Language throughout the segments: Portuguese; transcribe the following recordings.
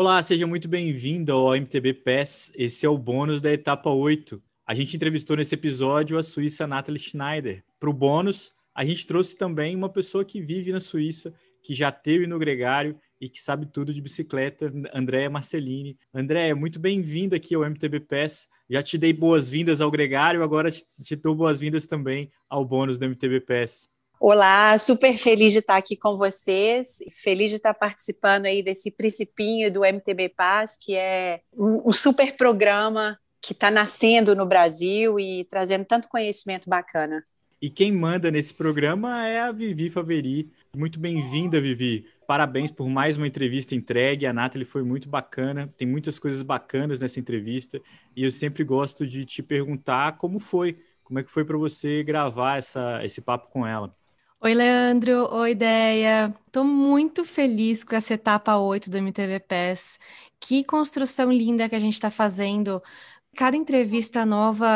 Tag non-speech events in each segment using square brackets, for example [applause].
Olá, seja muito bem-vindo ao MTB PES. Esse é o bônus da etapa 8. A gente entrevistou nesse episódio a suíça Natalie Schneider. Para o bônus, a gente trouxe também uma pessoa que vive na Suíça, que já teve no Gregário e que sabe tudo de bicicleta, Andréa Marcelini. Andréa, muito bem-vinda aqui ao MTB PES. Já te dei boas-vindas ao Gregário, agora te, dou boas-vindas também ao bônus do MTB PES. Olá, super feliz de estar aqui com vocês, feliz de estar participando aí desse principinho do MTB Paz, que é um, super programa que está nascendo no Brasil e trazendo tanto conhecimento bacana. E quem manda nesse programa é a Vivi Faveri. Muito bem-vinda, Vivi. Parabéns por mais uma entrevista entregue. A Nathalie foi muito bacana. Tem muitas coisas bacanas nessa entrevista. E eu sempre gosto de te perguntar como foi. Como é que foi para você gravar essa, esse papo com ela? Oi, Leandro. Oi, Ideia. Estou muito feliz com essa etapa 8 do MTV PES. Que construção linda que a gente está fazendo. Cada entrevista nova,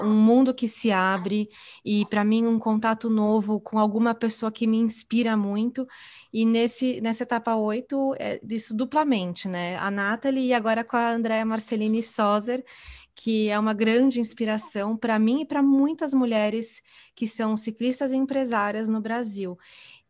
é um mundo que se abre, e para mim, um contato novo com alguma pessoa que me inspira muito. E nesse, nessa etapa 8, é isso duplamente, né? A Nathalie e agora com a Andrea Marcelini Sozer que é uma grande inspiração para mim e para muitas mulheres que são ciclistas e empresárias no Brasil.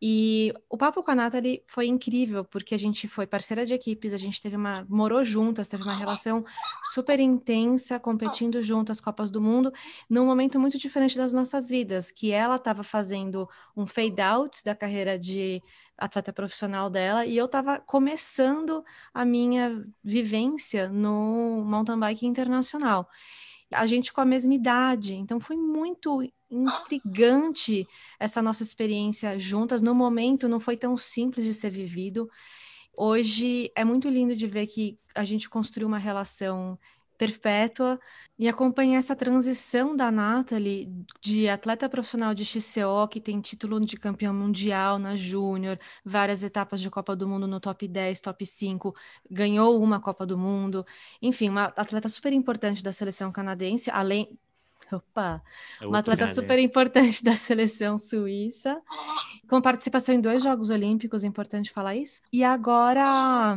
E o papo com a Nathalie foi incrível, porque a gente foi parceira de equipes, a gente teve uma. morou juntas, teve uma relação super intensa, competindo juntas Copas do Mundo, num momento muito diferente das nossas vidas, que ela estava fazendo um fade out da carreira de atleta profissional dela, e eu estava começando a minha vivência no mountain bike internacional. A gente com a mesma idade, então foi muito intrigante essa nossa experiência juntas. No momento não foi tão simples de ser vivido. Hoje é muito lindo de ver que a gente construiu uma relação perpétua e acompanhar essa transição da Nathalie de atleta profissional de XCO, que tem título de campeão mundial na Júnior, várias etapas de Copa do Mundo no top 10, top 5, ganhou uma Copa do Mundo, enfim, uma atleta super importante da seleção canadense, além. Opa! É uma atleta super importante da seleção suíça, com participação em dois Jogos Olímpicos, é importante falar isso. E agora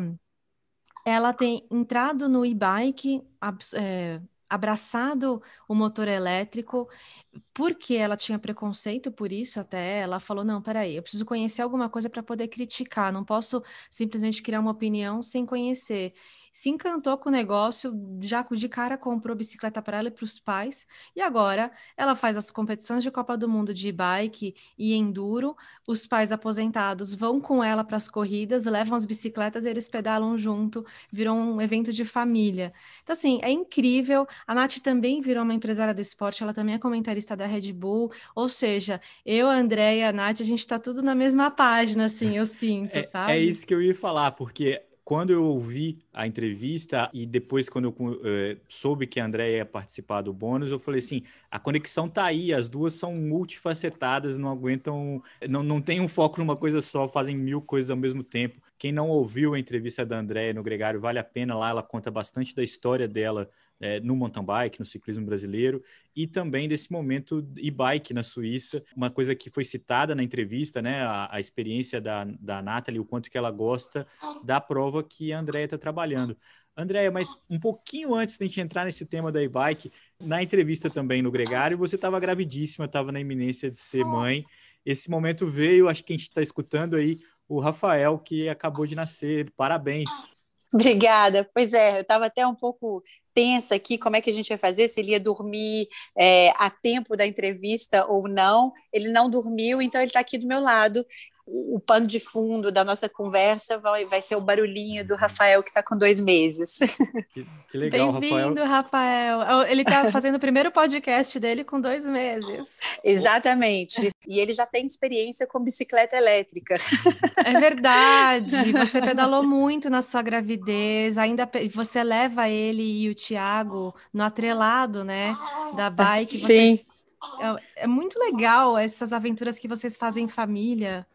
ela tem entrado no e-bike, é, abraçado o motor elétrico, porque ela tinha preconceito por isso até, ela falou, não, peraí, eu preciso conhecer alguma coisa para poder criticar, não posso simplesmente criar uma opinião sem conhecer se encantou com o negócio, já de cara comprou bicicleta para ela e para os pais, e agora ela faz as competições de Copa do Mundo de bike e enduro. Os pais aposentados vão com ela para as corridas, levam as bicicletas e eles pedalam junto, virou um evento de família. Então, assim, é incrível. A Nath também virou uma empresária do esporte, ela também é comentarista da Red Bull, ou seja, eu, a André e a Nath, a gente está tudo na mesma página, assim, eu sinto, é, sabe? É isso que eu ia falar, porque quando eu ouvi a entrevista e depois quando eu uh, soube que a André ia participar do bônus, eu falei assim, a conexão tá aí, as duas são multifacetadas, não aguentam, não, não tem um foco numa coisa só, fazem mil coisas ao mesmo tempo. Quem não ouviu a entrevista da André no Gregário, vale a pena lá, ela conta bastante da história dela é, no mountain bike, no ciclismo brasileiro, e também desse momento e-bike na Suíça, uma coisa que foi citada na entrevista, né, a, a, experiência da, da Nathalie, o quanto que ela gosta da prova que a Andréia está trabalhando. Andréia, mas um pouquinho antes de a gente entrar nesse tema da e-bike, na entrevista também no Gregário, você estava gravidíssima, estava na iminência de ser mãe. Esse momento veio, acho que a gente está escutando aí o Rafael, que acabou de nascer. Parabéns. Obrigada. Pois é, eu estava até um pouco tensa aqui, como é que a gente ia fazer, se ele ia dormir é, a tempo da entrevista ou não. Ele não dormiu, então ele está aqui do meu lado o pano de fundo da nossa conversa vai, vai ser o barulhinho do Rafael que está com dois meses. [laughs] Que, que legal, Bem-vindo, Rafael. Rafael. Ele está fazendo o primeiro podcast dele com dois meses. Exatamente. E ele já tem experiência com bicicleta elétrica. É verdade. Você pedalou muito na sua gravidez. Ainda você leva ele e o Tiago no atrelado, né, da bike. Sim. Vocês... É, é muito legal essas aventuras que vocês fazem em família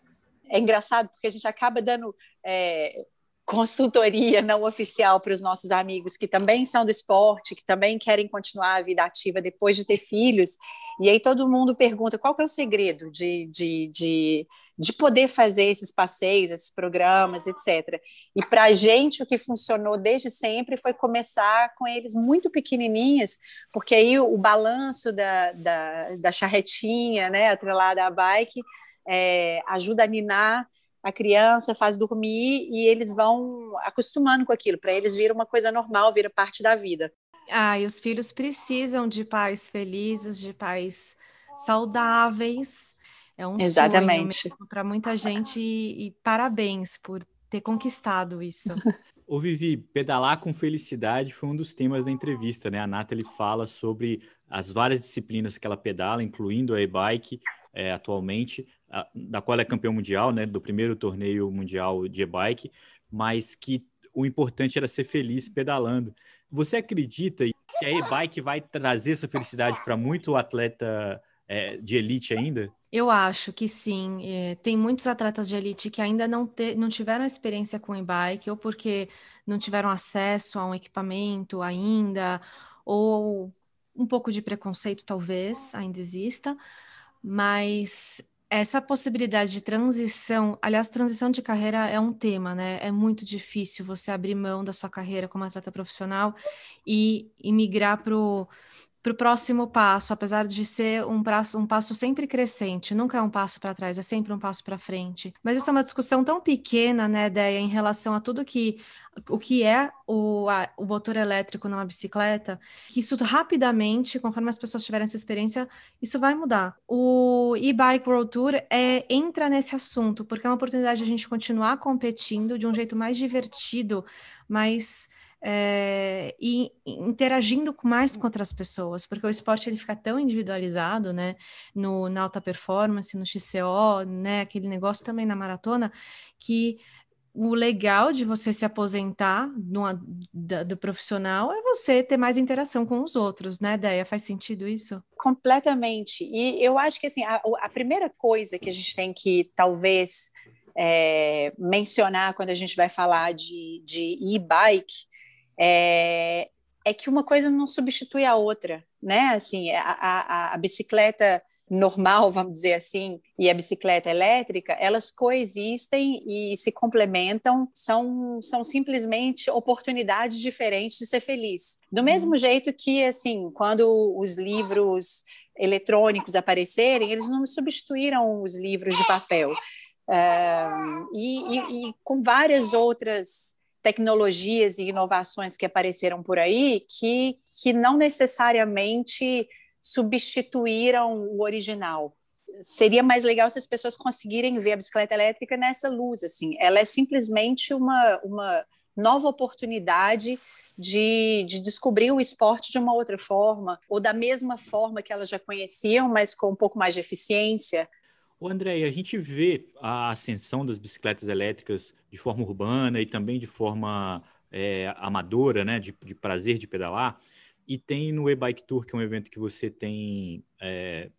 é engraçado porque a gente acaba dando é, consultoria não oficial para os nossos amigos que também são do esporte, que também querem continuar a vida ativa depois de ter filhos. E aí todo mundo pergunta qual que é o segredo de, de, de, de poder fazer esses passeios, esses programas, etc. E para a gente o que funcionou desde sempre foi começar com eles muito pequenininhos, porque aí o, balanço da, da, da charretinha, né, atrelada à bike, é, ajuda a ninar a criança, faz dormir e eles vão acostumando com aquilo. Para eles vira uma coisa normal, vira parte da vida. Ah, e os filhos precisam de pais felizes, de pais saudáveis. É um Exatamente. sonho para muita gente e, e parabéns por ter conquistado isso. [laughs] Ô Vivi, pedalar com felicidade foi um dos temas da entrevista, né? A Nathalie fala sobre as várias disciplinas que ela pedala, incluindo a e-bike é, atualmente, da qual é campeão mundial, né? Do primeiro torneio mundial de e-bike, mas que o importante era ser feliz pedalando. Você acredita que a e-bike vai trazer essa felicidade para muito atleta é, de elite ainda? Eu acho que sim. É, tem muitos atletas de elite que ainda não, te, não tiveram experiência com e-bike, ou porque não tiveram acesso a um equipamento ainda, ou um pouco de preconceito, talvez, ainda exista. Mas essa possibilidade de transição, aliás, transição de carreira é um tema, né? É muito difícil você abrir mão da sua carreira como atleta profissional e, migrar para o para o próximo passo, apesar de ser um passo, um passo sempre crescente, nunca é um passo para trás, é sempre um passo para frente. Mas isso é uma discussão tão pequena, né, ideia em relação a tudo que o que é o, a, o motor elétrico numa bicicleta, que isso rapidamente, conforme as pessoas tiverem essa experiência, isso vai mudar. O e-bike World Tour é, entra nesse assunto, porque é uma oportunidade de a gente continuar competindo de um jeito mais divertido, mais é, e interagindo mais com outras pessoas, porque o esporte ele fica tão individualizado, né, no, na alta performance, no XCO, né, aquele negócio também na maratona, que o legal de você se aposentar do, do, do, profissional é você ter mais interação com os outros, né, Deia? Faz sentido isso? Completamente. E eu acho que assim, a, a primeira coisa que a gente tem que talvez é, mencionar quando a gente vai falar de, de e-bike é, é que uma coisa não substitui a outra, né? Assim, a, a, a bicicleta normal, [laughs] vamos dizer assim, e a bicicleta elétrica, elas coexistem e se complementam, são, são simplesmente oportunidades diferentes de ser feliz. Do mesmo uhum. jeito que, assim, quando os livros eletrônicos aparecerem, eles não substituíram os livros de papel. e, e, e com várias outras tecnologias e inovações que apareceram por aí que, que não necessariamente substituíram o original. Seria mais legal se as pessoas conseguirem ver a bicicleta elétrica nessa luz, assim. Ela é simplesmente uma, uma nova oportunidade de, de descobrir o esporte de uma outra forma, ou da mesma forma que elas já conheciam, mas com um pouco mais de eficiência. O André, a gente vê a ascensão das bicicletas elétricas de forma urbana e também de forma é, amadora, né, de, de, prazer de pedalar. E tem no e-bike tour, que é um evento que você tem é,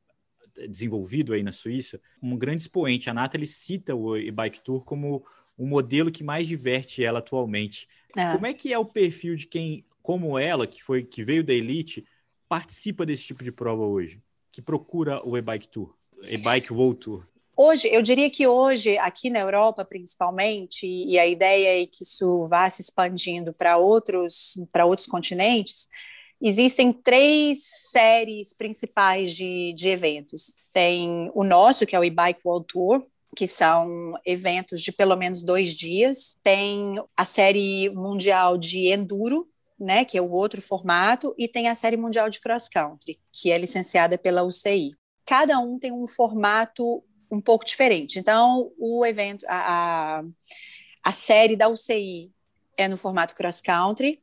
desenvolvido aí na Suíça, um grande expoente. A Nathalie cita o e-bike tour como o modelo que mais diverte ela atualmente. É. Como é que é o perfil de quem, como ela, que foi que veio da elite, participa desse tipo de prova hoje, que procura o e-bike tour? e-bike World Tour? Hoje, eu diria que hoje, aqui na Europa principalmente, e a ideia é que isso vá se expandindo para outros, outros continentes, existem três séries principais de, de eventos. Tem o nosso, que é o e-bike World Tour, que são eventos de pelo menos dois dias. Tem a série mundial de enduro, né, que é o outro formato, e tem a série mundial de cross country, que é licenciada pela UCI cada um tem um formato um pouco diferente. Então, o evento, a, a, a série da UCI é no formato cross country.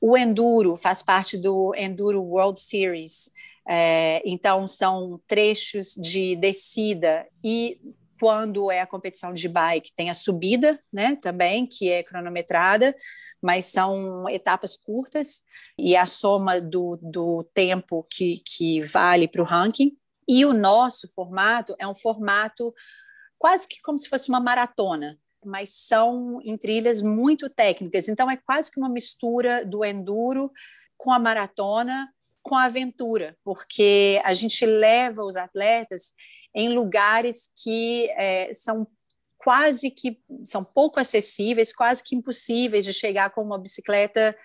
O Enduro faz parte do Enduro World Series. É, então, são trechos de descida e quando é a competição de bike, tem a subida, né, também, que é cronometrada, mas são etapas curtas e a soma do, do tempo que, que vale para o ranking. E o nosso formato é um formato quase que como se fosse uma maratona, mas são em trilhas muito técnicas. Então é quase que uma mistura do enduro com a maratona com a aventura, porque a gente leva os atletas em lugares que é, são quase que são pouco acessíveis, quase que impossíveis de chegar com uma bicicleta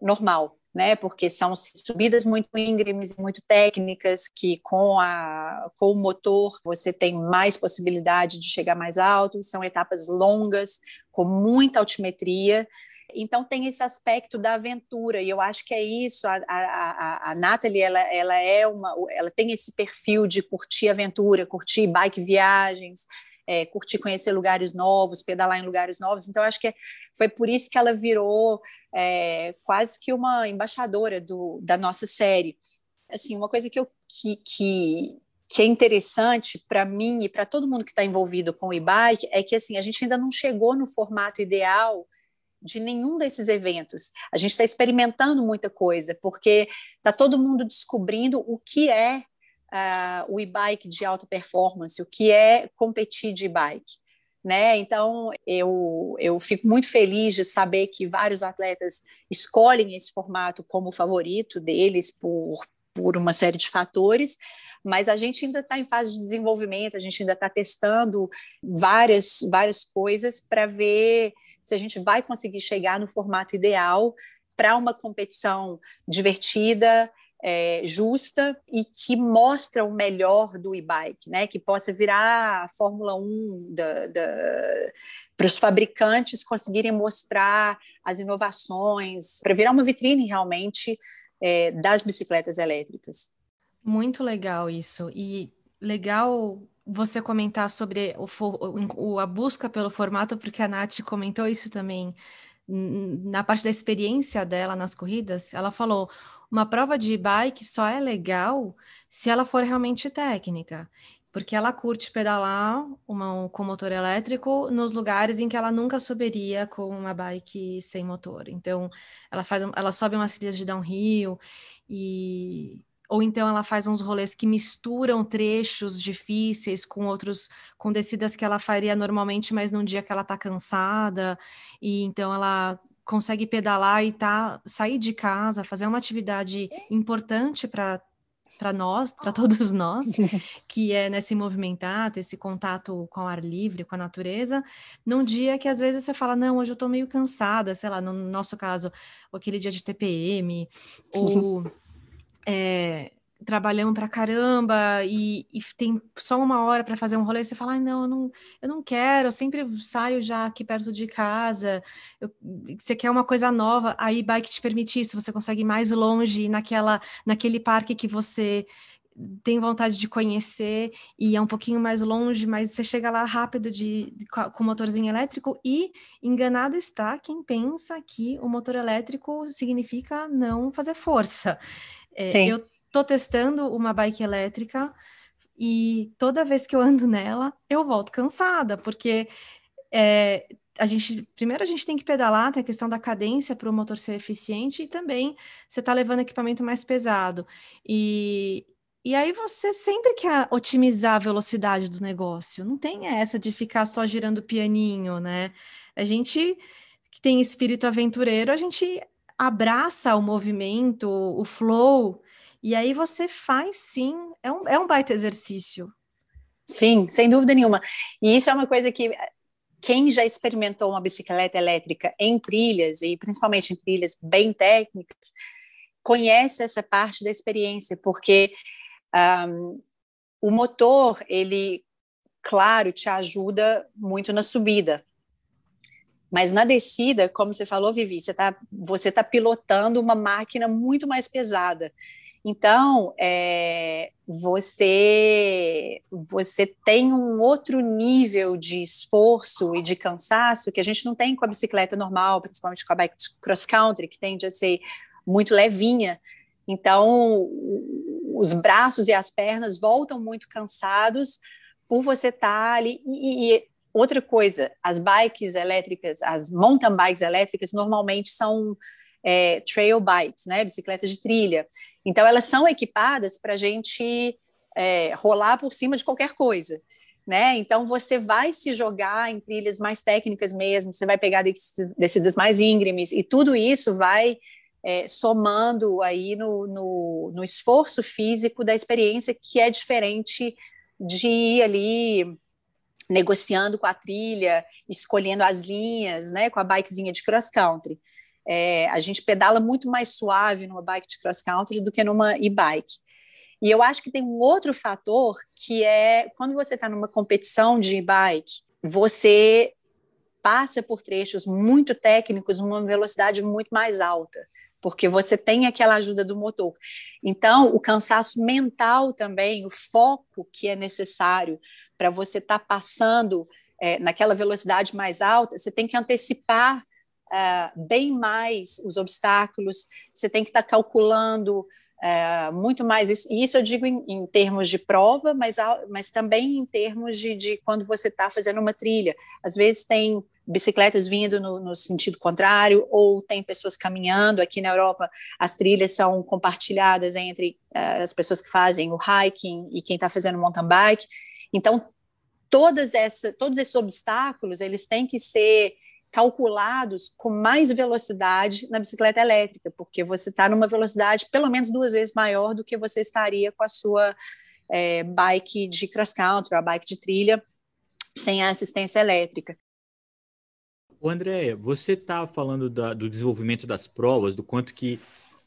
normal né? Porque são subidas muito íngremes, muito técnicas, que com, a, com o motor você tem mais possibilidade de chegar mais alto, são etapas longas, com muita altimetria. Então tem esse aspecto da aventura e eu acho que é isso. A, a, a Nathalie ela, ela é uma, ela tem esse perfil de curtir aventura, curtir bike viagens, é, curtir conhecer lugares novos, pedalar em lugares novos. Então, acho que foi por isso que ela virou é, quase que uma embaixadora do, da nossa série. Assim, uma coisa que, eu, que, que, que é interessante para mim e para todo mundo que está envolvido com o e-bike é que assim a gente ainda não chegou no formato ideal de nenhum desses eventos. A gente está experimentando muita coisa, porque está todo mundo descobrindo o que é uh, o e-bike de alta performance, o que é competir de bike. Né? Então, eu, eu fico muito feliz de saber que vários atletas escolhem esse formato como favorito deles por, por uma série de fatores, mas a gente ainda está em fase de desenvolvimento, a gente ainda está testando várias, várias coisas para ver se a gente vai conseguir chegar no formato ideal para uma competição divertida, é, justa e que mostra o melhor do e-bike, né? que possa virar a Fórmula 1 para os fabricantes conseguirem mostrar as inovações, para virar uma vitrine realmente é, das bicicletas elétricas. Muito legal isso. E legal você comentar sobre o, o, a busca pelo formato, porque a Nath comentou isso também na parte da experiência dela nas corridas. Ela falou: uma prova de bike só é legal se ela for realmente técnica, porque ela curte pedalar uma, com motor elétrico nos lugares em que ela nunca subiria com uma bike sem motor. Então, ela faz, ela sobe umas trilhas de downhill e ou então ela faz uns rolês que misturam trechos difíceis com outros, com descidas que ela faria normalmente, mas num dia que ela tá cansada, e então ela consegue pedalar e tá, sair de casa, fazer uma atividade importante para para nós, para todos nós, que é né, se movimentar, ter esse contato com o ar livre, com a natureza, num dia que às vezes você fala, não, hoje eu estou meio cansada, sei lá, no nosso caso, aquele dia de TPM, ou é, trabalhamos pra caramba e, e, tem só uma hora para fazer um rolê, você fala, ah, não, eu não, eu não quero, eu sempre saio já aqui perto de casa, eu, você quer uma coisa nova, aí bike te permite isso, você consegue ir mais longe naquela, naquele parque que você tem vontade de conhecer e é um pouquinho mais longe, mas você chega lá rápido de, de com motorzinho elétrico e enganado está quem pensa que o motor elétrico significa não fazer força. É, eu tô testando uma bike elétrica e toda vez que eu ando nela, eu volto cansada, porque é, a gente, primeiro a gente tem que pedalar, tem a questão da cadência para o motor ser eficiente e também você está levando equipamento mais pesado. E, e aí você sempre quer otimizar a velocidade do negócio. Não tem essa de ficar só girando pianinho, né? A gente que tem espírito aventureiro, a gente abraça o movimento, o flow, e aí você faz sim, é um, é um baita exercício. Sim, sem dúvida nenhuma. E isso é uma coisa que quem já experimentou uma bicicleta elétrica em trilhas, e principalmente em trilhas bem técnicas, conhece essa parte da experiência, porque um, o motor, ele, claro, te ajuda muito na subida. Mas na descida, como você falou, Vivi, você está você tá pilotando uma máquina muito mais pesada. Então, é, você, você tem um outro nível de esforço e de cansaço que a gente não tem com a bicicleta normal, principalmente com a bike cross country, que tende a ser muito levinha. Então, os braços e as pernas voltam muito cansados por você estar tá ali. E, e outra coisa, as bikes elétricas, as mountain bikes elétricas, normalmente são é, trail bikes, né, bicicletas de trilha. Então, elas são equipadas para a gente é, rolar por cima de qualquer coisa. Né? Então, você vai se jogar em trilhas mais técnicas mesmo, você vai pegar descidas mais íngremes, e tudo isso vai é, somando aí no, no, no, esforço físico da experiência que é diferente de ir ali negociando com a trilha, escolhendo as linhas, né, com a bikezinha de cross country. É, a gente pedala muito mais suave numa bike de cross country do que numa e-bike. E eu acho que tem um outro fator que é quando você está numa competição de e-bike, você passa por trechos muito técnicos numa velocidade muito mais alta, porque você tem aquela ajuda do motor. Então, o cansaço mental também, o foco que é necessário para você estar tá passando é, naquela velocidade mais alta, você tem que antecipar uh, bem mais os obstáculos, você tem que estar tá calculando é, muito mais isso, e isso eu digo em, em, termos de prova, mas, mas também em termos de, de quando você está fazendo uma trilha. Às vezes tem bicicletas vindo no, no, sentido contrário, ou tem pessoas caminhando. Aqui na Europa, as trilhas são compartilhadas entre uh, as pessoas que fazem o hiking e quem está fazendo mountain bike. Então, todas essa, todos esses obstáculos eles têm que ser calculados com mais velocidade na bicicleta elétrica, porque você está numa velocidade pelo menos duas vezes maior do que você estaria com a sua é, bike de cross country, a bike de trilha, sem a assistência elétrica. O André, você está falando da, do desenvolvimento das provas, do quanto que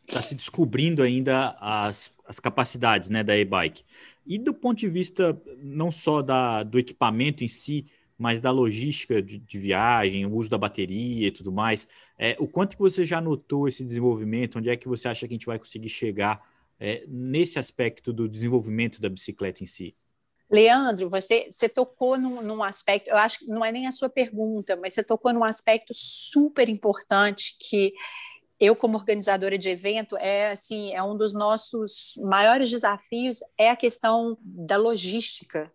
está se descobrindo ainda as, as capacidades né, da e-bike. E do ponto de vista não só da, do equipamento em si, mas da logística de, de, viagem, o uso da bateria e tudo mais. É, o quanto que você já notou esse desenvolvimento? Onde é que você acha que a gente vai conseguir chegar é, nesse aspecto do desenvolvimento da bicicleta em si? Leandro, você, você tocou num, num, aspecto, eu acho que não é nem a sua pergunta, mas você tocou num aspecto super importante que eu, como organizadora de evento, é assim, é um dos nossos maiores desafios é a questão da logística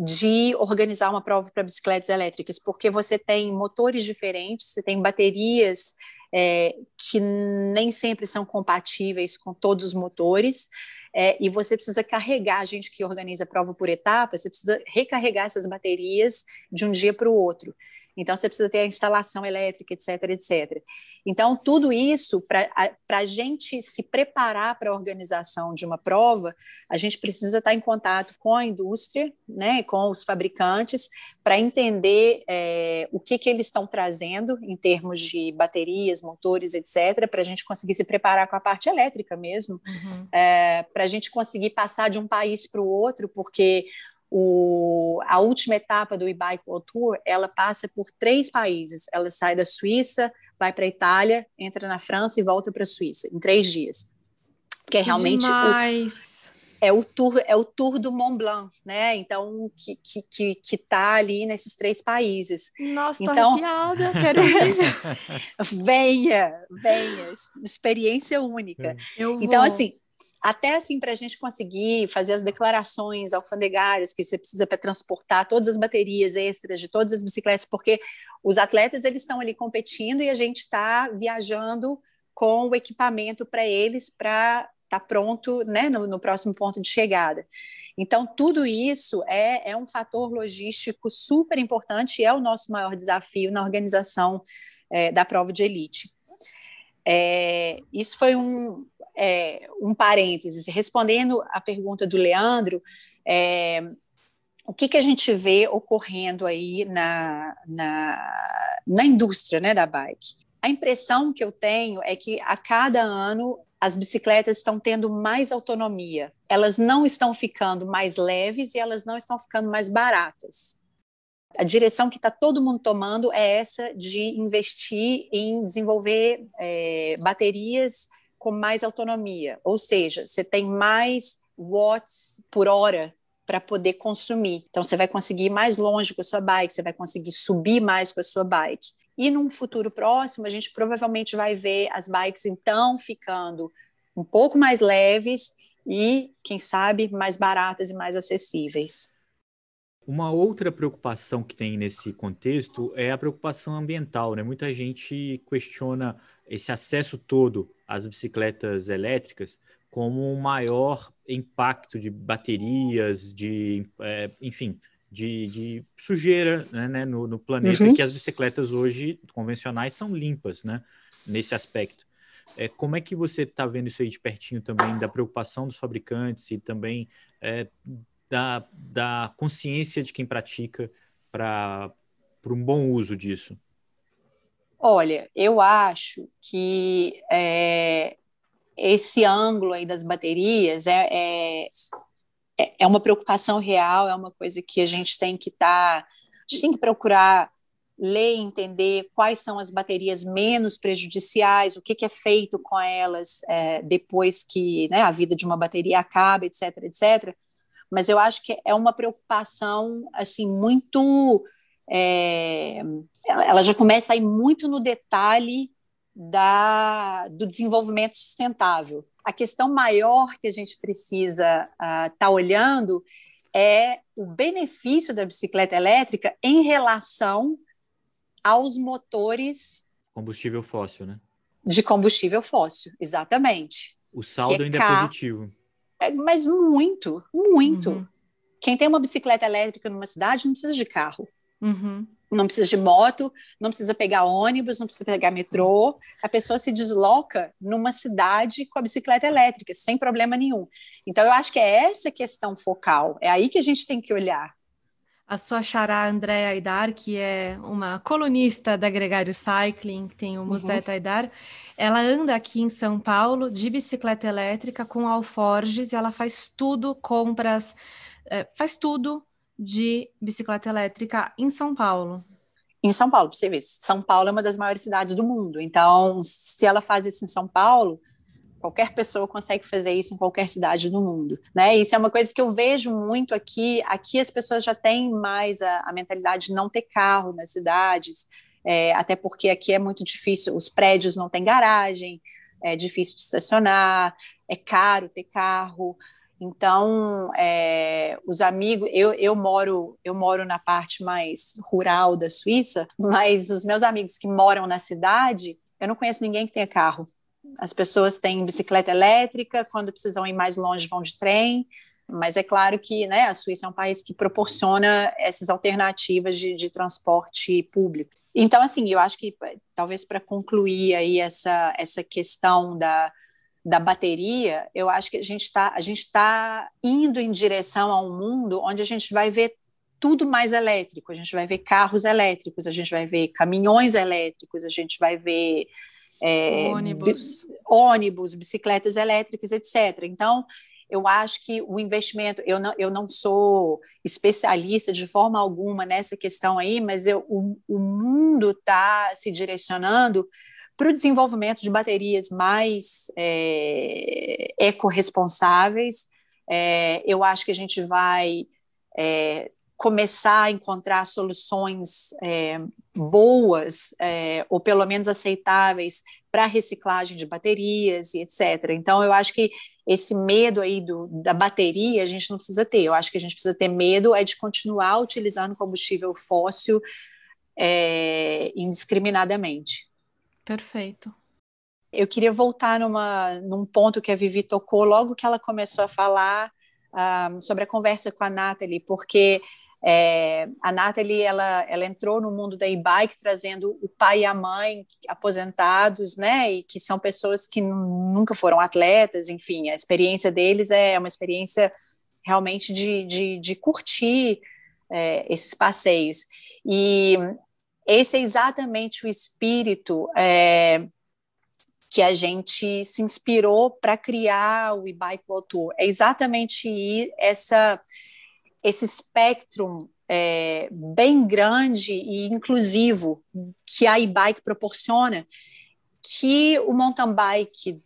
de organizar uma prova para bicicletas elétricas, porque você tem motores diferentes, você tem baterias é, que nem sempre são compatíveis com todos os motores, é, e você precisa carregar, a gente que organiza a prova por etapas, você precisa recarregar essas baterias de um dia para o outro. Então, você precisa ter a instalação elétrica, etc, etc. Então, tudo isso, para a gente se preparar para a organização de uma prova, a gente precisa estar em contato com a indústria, né, com os fabricantes, para entender é, o que, que eles estão trazendo em termos de baterias, motores, etc., para a gente conseguir se preparar com a parte elétrica mesmo, uhum. é, para a gente conseguir passar de um país para o outro, porque o, a última etapa do e-bike World Tour, ela passa por três países. Ela sai da Suíça, vai para a Itália, entra na França e volta para a Suíça em três dias. Que é realmente Demais. o, é o tour é o tour do Mont Blanc, né? Então que que que, que tá ali nesses três países. Nossa, então, tô arrepiada, quero [laughs] ir. venha, venha, experiência única. Então assim, até assim para a gente conseguir fazer as declarações alfandegárias que você precisa para transportar todas as baterias extras de todas as bicicletas, porque os atletas eles estão ali competindo e a gente está viajando com o equipamento para eles para estar tá pronto né, no, no, próximo ponto de chegada. Então, tudo isso é, é um fator logístico super importante e é o nosso maior desafio na organização é, da prova de elite. É, isso foi um, é, um parênteses, respondendo à pergunta do Leandro, é, o que, que a gente vê ocorrendo aí na, na, na indústria né, da bike? A impressão que eu tenho é que a cada ano as bicicletas estão tendo mais autonomia, elas não estão ficando mais leves e elas não estão ficando mais baratas. A direção que está todo mundo tomando é essa de investir em desenvolver é, baterias com mais autonomia, ou seja, você tem mais watts por hora para poder consumir. Então você vai conseguir ir mais longe com a sua bike, você vai conseguir subir mais com a sua bike. E num futuro próximo, a gente provavelmente vai ver as bikes então ficando um pouco mais leves e, quem sabe, mais baratas e mais acessíveis. Uma outra preocupação que tem nesse contexto é a preocupação ambiental, né? Muita gente questiona esse acesso todo às bicicletas elétricas como um maior impacto de baterias, de, é, enfim, de, de, sujeira né, né no, no, planeta, uhum. que as bicicletas hoje convencionais são limpas, né? Nesse aspecto. É, como é que você está vendo isso aí de pertinho também, da preocupação dos fabricantes e também é, da, da consciência de quem pratica para um bom uso disso? Olha, eu acho que é, esse ângulo aí das baterias é, é, é, uma preocupação real, é uma coisa que a gente tem que estar, tá, a gente tem que procurar ler e entender quais são as baterias menos prejudiciais, o que, que é feito com elas é, depois que né, a vida de uma bateria acaba, etc, etc. Mas eu acho que é uma preocupação assim muito é, ela já começa a ir muito no detalhe da, do desenvolvimento sustentável. A questão maior que a gente precisa estar uh, tá olhando é o benefício da bicicleta elétrica em relação aos motores. Combustível fóssil, né? De combustível fóssil, exatamente. O saldo é ainda é positivo. É, mas muito, muito. Uhum. Quem tem uma bicicleta elétrica numa cidade não precisa de carro. Uhum. Não precisa de moto, não precisa pegar ônibus, não precisa pegar metrô. A pessoa se desloca numa cidade com a bicicleta elétrica, sem problema nenhum. Então, eu acho que é essa questão focal, é aí que a gente tem que olhar. A sua xará Andréa Aidar, que é uma colunista da Gregário Cycling, que tem o Museu uhum. Aidar, ela anda aqui em São Paulo de bicicleta elétrica com alforges e ela faz tudo, compras, eh, faz tudo de bicicleta elétrica em São Paulo. Em São Paulo, para você ver, São Paulo é uma das maiores cidades do mundo. Então, se ela faz isso em São Paulo, qualquer pessoa consegue fazer isso em qualquer cidade do mundo, né? Isso é uma coisa que eu vejo muito aqui. Aqui as pessoas já têm mais a, a mentalidade de não ter carro nas cidades, é, até porque aqui é muito difícil. Os prédios não têm garagem, é difícil de estacionar, é caro ter carro. Então, é, os amigos, eu, eu moro eu moro na parte mais rural da Suíça, [laughs] mas os meus amigos que moram na cidade, eu não conheço ninguém que tenha carro. As pessoas têm bicicleta elétrica, quando precisam ir mais longe vão de trem, mas é claro que né, a Suíça é um país que proporciona essas alternativas de, de transporte público. Então, assim, eu acho que talvez para concluir aí essa, essa questão da, da bateria, eu acho que a gente está a gente está indo em direção a um mundo onde a gente vai ver tudo mais elétrico. A gente vai ver carros elétricos, a gente vai ver caminhões elétricos, a gente vai ver é, ônibus. ônibus, bicicletas elétricas, etc. Então, eu acho que o investimento, eu não, eu não sou especialista de forma alguma nessa questão aí, mas eu, o, o mundo está se direcionando para o desenvolvimento de baterias mais é, ecorresponsáveis. É, eu acho que a gente vai é, começar a encontrar soluções é, boas, ou pelo menos aceitáveis, para reciclagem de baterias e etc. Então, eu acho que esse medo aí do, da bateria a gente não precisa ter. Eu acho que a gente precisa ter medo é de continuar utilizando combustível fóssil indiscriminadamente. Perfeito. Eu queria voltar numa, num ponto que a Vivi tocou logo que ela começou a falar um, sobre a conversa com a Nathalie, porque é, a Nathalie ela, ela entrou no mundo da e-bike trazendo o pai e a mãe aposentados, né, e que são pessoas que nunca foram atletas, enfim, a experiência deles é uma experiência realmente de, de, de curtir é, esses passeios. E esse é exatamente o espírito é, que a gente se inspirou para criar o e-bike Tour. É exatamente essa, esse espectro é, bem grande e inclusivo que a e-bike proporciona, que o mountain bike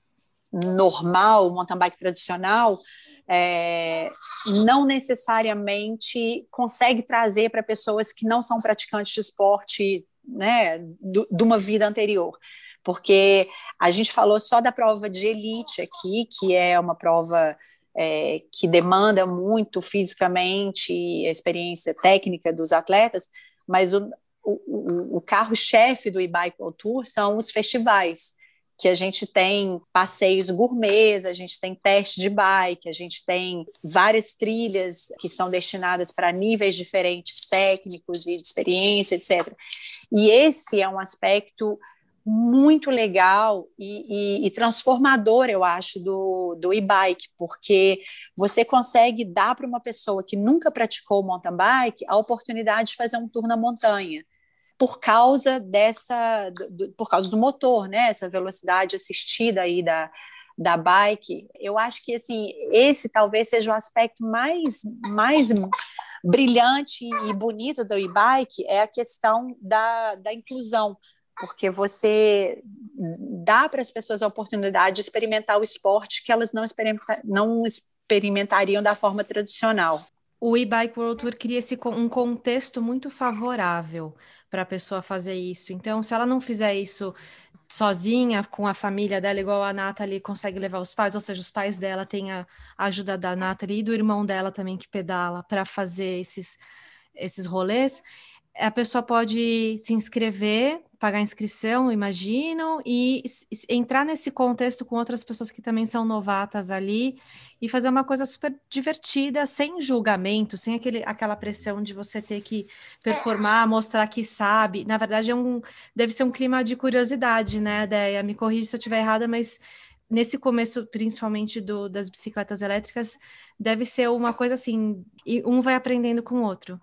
normal, o mountain bike tradicional, é, não necessariamente consegue trazer para pessoas que não são praticantes de esporte né, do, de uma vida anterior. Porque a gente falou só da prova de elite aqui, que é uma prova é, que demanda muito fisicamente a experiência técnica dos atletas, mas o, o, o carro-chefe do e-bike Tour são os festivais que a gente tem passeios gourmets, a gente tem teste de bike, a gente tem várias trilhas que são destinadas para níveis diferentes técnicos e de experiência, etc. E esse é um aspecto muito legal e, e, e, transformador, eu acho, do, do e-bike, porque você consegue dar para uma pessoa que nunca praticou mountain bike a oportunidade de fazer um tour na montanha por causa dessa, do, por causa do motor, né? Essa velocidade assistida aí da, da bike. Eu acho que assim esse talvez seja o aspecto mais mais brilhante e bonito do e-bike é a questão da, da inclusão porque você dá para as pessoas a oportunidade de experimentar o esporte que elas não, experimenta não experimentariam da forma tradicional. O e-bike World Tour cria esse, um contexto muito favorável para a pessoa fazer isso. Então, se ela não fizer isso sozinha, com a família dela, igual a Nathalie consegue levar os pais, ou seja, os pais dela têm a ajuda da Nathalie e do irmão dela também que pedala para fazer esses, esses rolês, a pessoa pode se inscrever pagar inscrição, imagino, e entrar nesse contexto com outras pessoas que também são novatas ali e fazer uma coisa super divertida, sem julgamento, sem aquele, aquela pressão de você ter que performar, mostrar que sabe. Na verdade, é um, deve ser um clima de curiosidade, né, Deia? Me corrija se eu estiver errada, mas nesse começo, principalmente do, das bicicletas elétricas, deve ser uma coisa assim, e um vai aprendendo com o outro.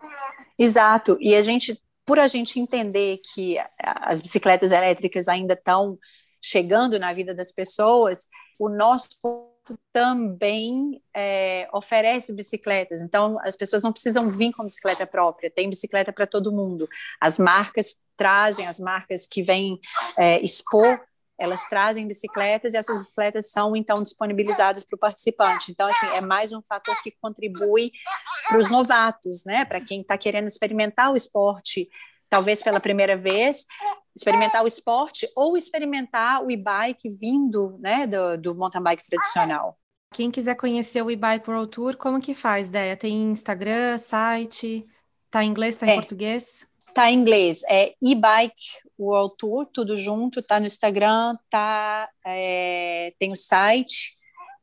Exato, e a gente por a gente entender que as bicicletas elétricas ainda estão chegando na vida das pessoas, o nosso também é, oferece bicicletas. Então, as pessoas não precisam vir com bicicleta própria, tem bicicleta para todo mundo. As marcas trazem, as marcas que vêm é, expor elas trazem bicicletas e essas bicicletas são então disponibilizadas para o participante. Então, assim, é mais um fator que contribui para os novatos, né? Para quem está querendo experimentar o esporte, talvez pela primeira vez, experimentar o esporte ou experimentar o e-bike vindo, né, do, do mountain bike tradicional. Quem quiser conhecer o e-bike World Tour, como que faz, Deia? Tem Instagram, site? Tá em inglês, tá em é. português? Tá em inglês, é e-bike World Tour, tudo junto, tá no Instagram, tá, é, tem o site.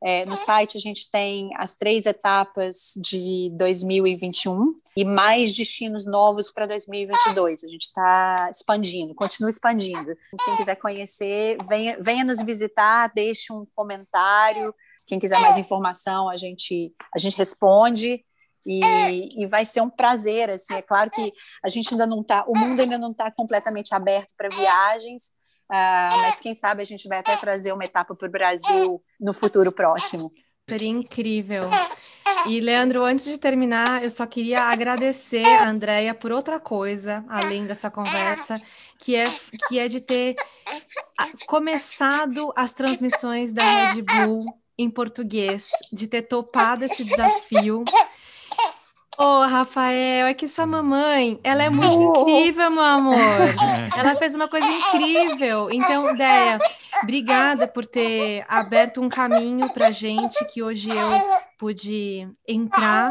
É, no site a gente tem as três etapas de 2021 e mais destinos novos para 2022. A gente está expandindo, continua expandindo. Quem quiser conhecer, venha, venha nos visitar, deixe um comentário. Quem quiser mais informação, a gente, a gente responde. E, e, vai ser um prazer, assim, é claro que a gente ainda não está, o mundo ainda não está completamente aberto para viagens, uh, mas quem sabe a gente vai até trazer uma etapa para o Brasil no futuro próximo. Seria incrível. E, Leandro, antes de terminar, eu só queria agradecer a Andrea por outra coisa, além dessa conversa, que é, que é de ter começado as transmissões da Red Bull em português, de ter topado esse desafio Ô, oh, Rafael, é que sua mamãe, ela é muito [laughs] incrível, meu amor. [laughs] Ela fez uma coisa incrível. Então, Déia, obrigada por ter aberto um caminho pra gente que hoje eu pude entrar.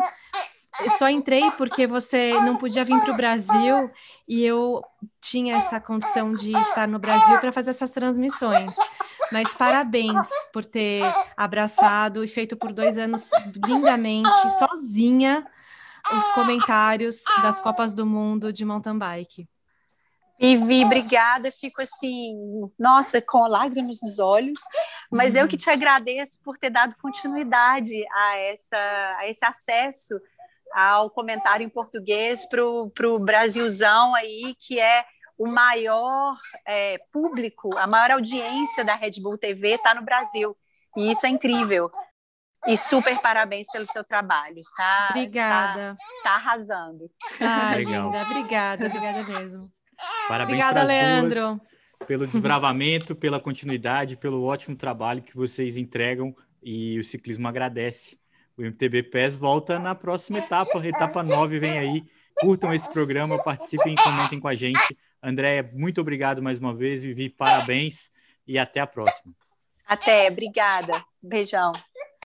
Eu só entrei porque você não podia vir para o Brasil e eu tinha essa condição de estar no Brasil para fazer essas transmissões. Mas parabéns por ter abraçado e feito por dois anos lindamente, sozinha, os comentários das Copas do Mundo de mountain bike. Vivi, obrigada. Fico assim, nossa, com lágrimas nos olhos. Mas uhum. eu que te agradeço por ter dado continuidade a, essa, a esse acesso ao comentário em português para o Brasilzão aí, que é o maior é, público, a maior audiência da Red Bull TV está no Brasil. E isso é incrível. E super parabéns pelo seu trabalho, tá? Obrigada. Tá, tá arrasando. Ah, linda. Obrigada, obrigada mesmo. Parabéns Obrigada, Leandro. Duas, pelo desbravamento, pela continuidade, pelo ótimo trabalho que vocês entregam e o ciclismo agradece. O MTB PES volta na próxima etapa, etapa 9 vem aí. Curtam esse programa, participem e comentem com a gente. Andréia, muito obrigado mais uma vez. Vivi, parabéns e até a próxima. Até, obrigada. Beijão.